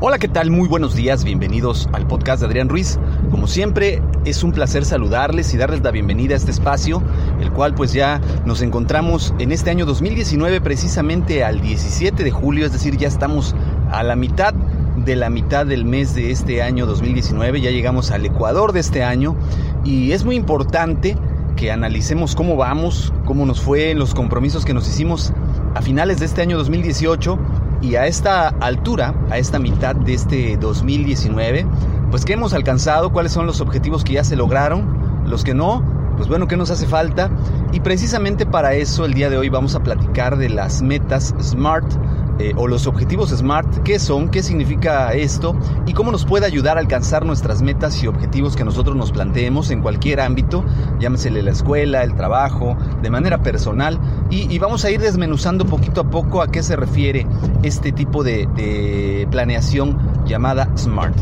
Hola, ¿qué tal? Muy buenos días, bienvenidos al podcast de Adrián Ruiz. Como siempre, es un placer saludarles y darles la bienvenida a este espacio, el cual pues ya nos encontramos en este año 2019 precisamente al 17 de julio, es decir, ya estamos a la mitad de la mitad del mes de este año 2019, ya llegamos al Ecuador de este año y es muy importante que analicemos cómo vamos, cómo nos fue los compromisos que nos hicimos a finales de este año 2018 y a esta altura, a esta mitad de este 2019, pues qué hemos alcanzado, cuáles son los objetivos que ya se lograron, los que no, pues bueno, qué nos hace falta. Y precisamente para eso el día de hoy vamos a platicar de las metas SMART eh, o los objetivos SMART, qué son, qué significa esto y cómo nos puede ayudar a alcanzar nuestras metas y objetivos que nosotros nos planteemos en cualquier ámbito, llámesele la escuela, el trabajo, de manera personal. Y, vamos a ir desmenuzando poquito a poco a qué se refiere este tipo de, de planeación llamada SMART.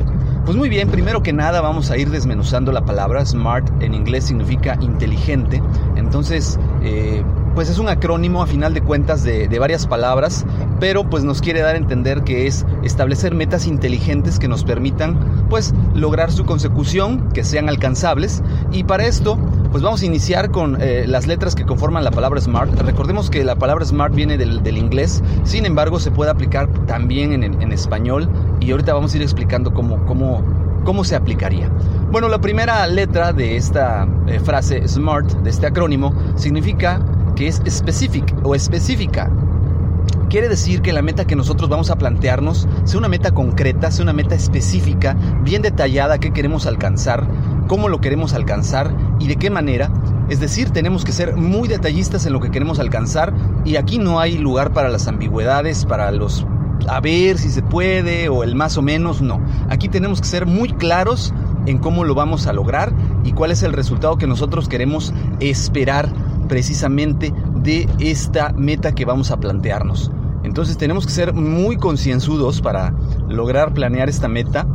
Pues muy bien, primero que nada vamos a ir desmenuzando la palabra SMART, en inglés significa inteligente, entonces eh, pues es un acrónimo a final de cuentas de, varias palabras, pero pues nos quiere dar a entender que es establecer metas inteligentes que nos permitan pues lograr su consecución, que sean alcanzables y para esto pues vamos a iniciar con eh, las letras que conforman la palabra SMART. Recordemos que la palabra SMART viene del, inglés, sin embargo se puede aplicar también en, español y ahorita vamos a ir explicando cómo, cómo, cómo se aplicaría. Bueno, la primera letra de esta eh, frase SMART, de este acrónimo, significa que es specific o específica. Quiere decir que la meta que nosotros vamos a plantearnos sea una meta concreta, sea una meta específica, bien detallada que queremos alcanzar, cómo lo queremos alcanzar y de qué manera. Es decir, tenemos que ser muy detallistas en lo que queremos alcanzar y aquí no hay lugar para las ambigüedades, para los a ver si se puede o el más o menos, no. Aquí tenemos que ser muy claros en cómo lo vamos a lograr y cuál es el resultado que nosotros queremos esperar precisamente de esta meta que vamos a plantearnos. Entonces tenemos que ser muy concienzudos para lograr planear esta meta,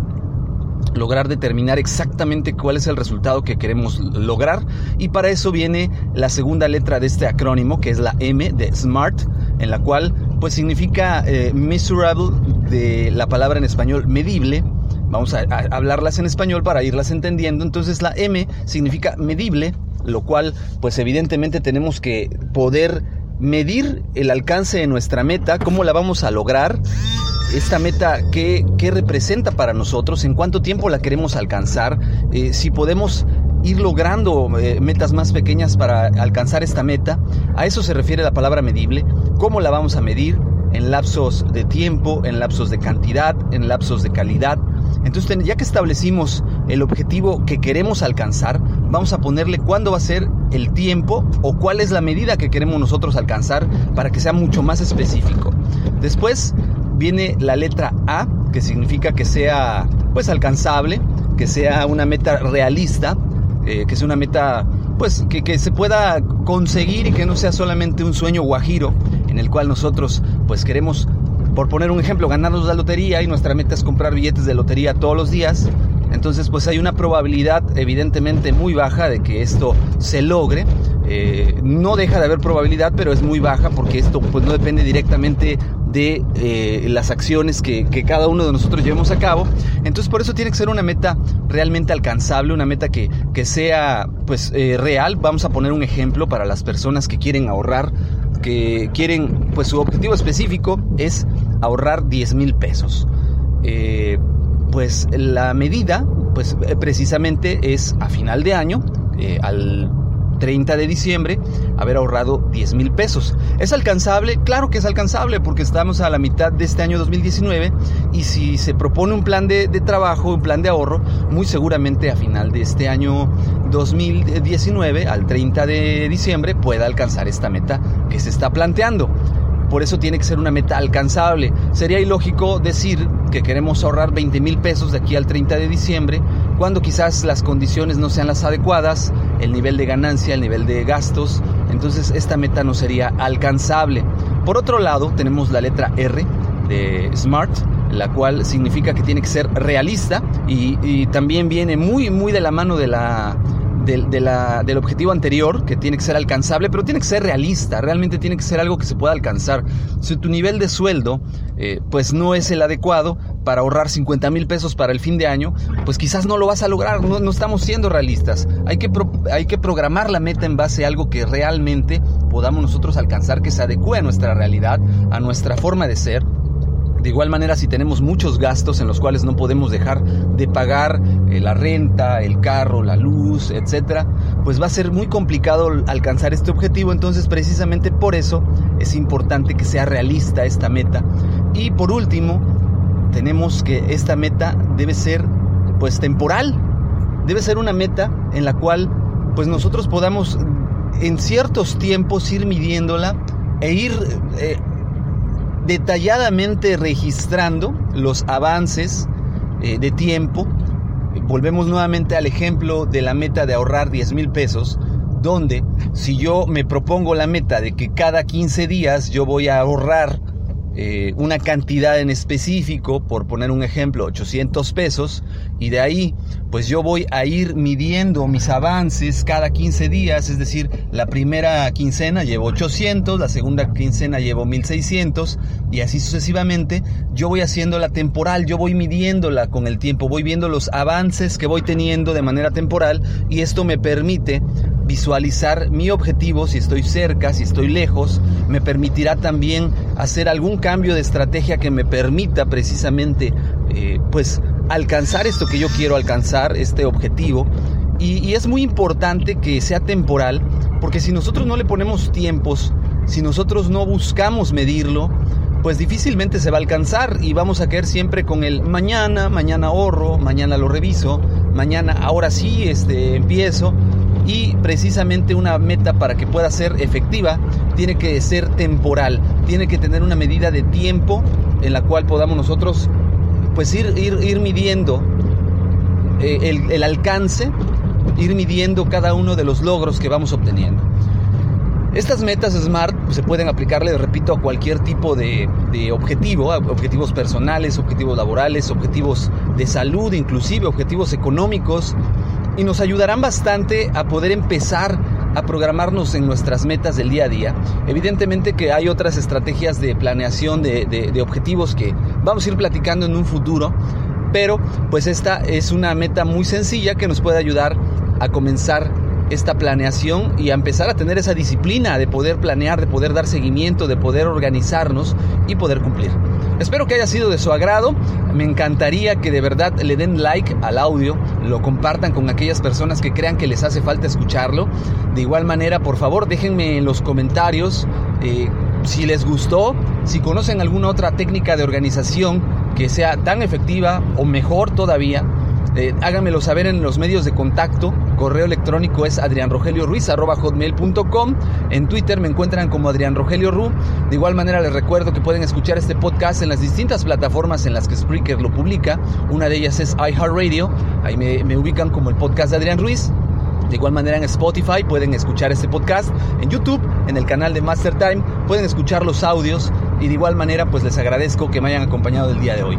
lograr determinar exactamente cuál es el resultado que queremos lograr y para eso viene la segunda letra de este acrónimo que es la M de SMART, en la cual pues significa eh, measurable de la palabra en español medible. Vamos a hablarlas en español para irlas entendiendo. Entonces la M significa medible, lo cual pues evidentemente tenemos que poder medir el alcance de nuestra meta, cómo la vamos a lograr, esta meta qué, representa para nosotros, en cuánto tiempo la queremos alcanzar, eh, si podemos ir logrando eh, metas más pequeñas para alcanzar esta meta, a eso se refiere la palabra medible, cómo la vamos a medir en lapsos de tiempo, en lapsos de cantidad, en lapsos de calidad, entonces, ya que establecimos el objetivo que queremos alcanzar, vamos a ponerle cuándo va a ser el tiempo o cuál es la medida que queremos nosotros alcanzar para que sea mucho más específico. Después viene la letra A, que significa que sea pues alcanzable, que sea una meta realista, eh, que sea una meta pues que, que, se pueda conseguir y que no sea solamente un sueño guajiro en el cual nosotros pues queremos por poner un ejemplo, ganarnos la lotería y nuestra meta es comprar billetes de lotería todos los días, entonces pues hay una probabilidad evidentemente muy baja de que esto se logre. Eh, no deja de haber probabilidad, pero es muy baja porque esto pues no depende directamente de eh, las acciones que, cada uno de nosotros llevemos a cabo. Entonces por eso tiene que ser una meta realmente alcanzable, una meta que, que sea pues eh, real. Vamos a poner un ejemplo para las personas que quieren ahorrar, que quieren pues su objetivo específico es ahorrar 10 mil pesos. Eh, pues la medida pues precisamente es a final de año, al 30 de diciembre haber ahorrado 10 mil pesos. ¿Es alcanzable? Claro que es alcanzable porque estamos a la mitad de este año 2019 y si se propone un plan de, trabajo, un plan de ahorro, muy seguramente a final de este año 2019, al 30 de diciembre, pueda alcanzar esta meta que se está planteando. Por eso tiene que ser una meta alcanzable. Sería ilógico decir que queremos ahorrar 20 mil pesos de aquí al 30 de diciembre cuando quizás las condiciones no sean las adecuadas, el nivel de ganancia, el nivel de gastos, entonces esta meta no sería alcanzable. Por otro lado, tenemos la letra R de SMART, la cual significa que tiene que ser realista y, y también viene muy, muy de la mano de la del, objetivo anterior, que tiene que ser alcanzable, pero tiene que ser realista, realmente tiene que ser algo que se pueda alcanzar. Si tu nivel de sueldo eh, pues no es el adecuado para ahorrar 50 mil pesos para el fin de año, pues quizás no lo vas a lograr, no, estamos siendo realistas. Hay que, hay que programar la meta en base a algo que realmente podamos nosotros alcanzar, que se adecue a nuestra realidad, a nuestra forma de ser de igual manera, si tenemos muchos gastos en los cuales no podemos dejar de pagar eh, la renta, el carro, la luz, etcétera, pues va a ser muy complicado alcanzar este objetivo. Entonces, precisamente por eso es importante que sea realista esta meta. Y por último, tenemos que esta meta debe ser pues temporal. Debe ser una meta en la cual pues nosotros podamos en ciertos tiempos ir midiéndola e ir eh, detalladamente registrando los avances eh, de tiempo. Volvemos nuevamente al ejemplo de la meta de ahorrar 10 mil pesos, donde si yo me propongo la meta de que cada 15 días yo voy a ahorrar eh, una cantidad en específico, por poner un ejemplo, 800 pesos, y de ahí pues yo voy a ir midiendo mis avances cada 15 días, es decir, la primera quincena llevo 800, la segunda quincena llevo 1600 y así sucesivamente, yo voy haciendo la temporal, yo voy midiéndola con el tiempo, voy viendo los avances que voy teniendo de manera temporal y esto me permite visualizar mi objetivo, si estoy cerca, si estoy lejos, me permitirá también hacer algún cambio de estrategia que me permita precisamente eh, pues alcanzar esto que yo quiero alcanzar, este objetivo. Y, es muy importante que sea temporal, porque si nosotros no le ponemos tiempos, si nosotros no buscamos medirlo, pues difícilmente se va a alcanzar y vamos a caer siempre con el mañana, mañana ahorro, mañana lo reviso, mañana ahora sí este, empiezo y precisamente una meta para que pueda ser efectiva tiene que ser temporal, tiene que tener una medida de tiempo en la cual podamos nosotros pues ir, ir, ir midiendo eh, el, alcance, ir midiendo cada uno de los logros que vamos obteniendo. Estas metas SMART se pueden aplicarle, repito, a cualquier tipo de, de, objetivo, objetivos personales, objetivos laborales, objetivos de salud, inclusive objetivos económicos, y nos ayudarán bastante a poder empezar a programarnos en nuestras metas del día a día. Evidentemente que hay otras estrategias de planeación de, de, objetivos que vamos a ir platicando en un futuro, pero pues esta es una meta muy sencilla que nos puede ayudar a comenzar esta planeación y a empezar a tener esa disciplina de poder planear, de poder dar seguimiento, de poder organizarnos y poder cumplir. Espero que haya sido de su agrado. Me encantaría que de verdad le den like al audio, lo compartan con aquellas personas que crean que les hace falta escucharlo. De igual manera, por favor, déjenme en los comentarios eh, si les gustó, si conocen alguna otra técnica de organización que sea tan efectiva o mejor todavía eh, háganmelo saber en los medios de contacto. Correo electrónico es adrianrogelioruiz.com. En Twitter me encuentran como Adrián Rogelio Ru. De igual manera les recuerdo que pueden escuchar este podcast en las distintas plataformas en las que Spreaker lo publica. Una de ellas es iHeartRadio. Ahí me, me ubican como el podcast de Adrián Ruiz. De igual manera en Spotify pueden escuchar este podcast. En YouTube, en el canal de Master Time, pueden escuchar los audios y de igual manera pues les agradezco que me hayan acompañado el día de hoy.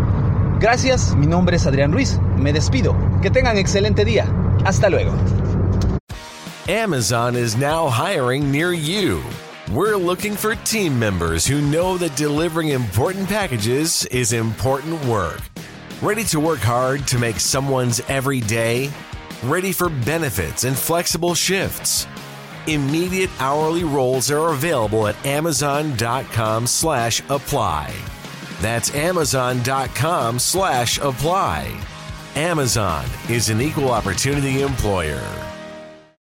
Gracias, mi nombre es Adrián Ruiz, me despido, que tengan excelente día, hasta luego. Amazon is now hiring near you. We're looking for team members who know that delivering important packages is important work. Ready to work hard to make someone's every day? Ready for benefits and flexible shifts? Immediate hourly roles are available at amazon.com slash apply. That's amazon.com slash apply. Amazon is an equal opportunity employer.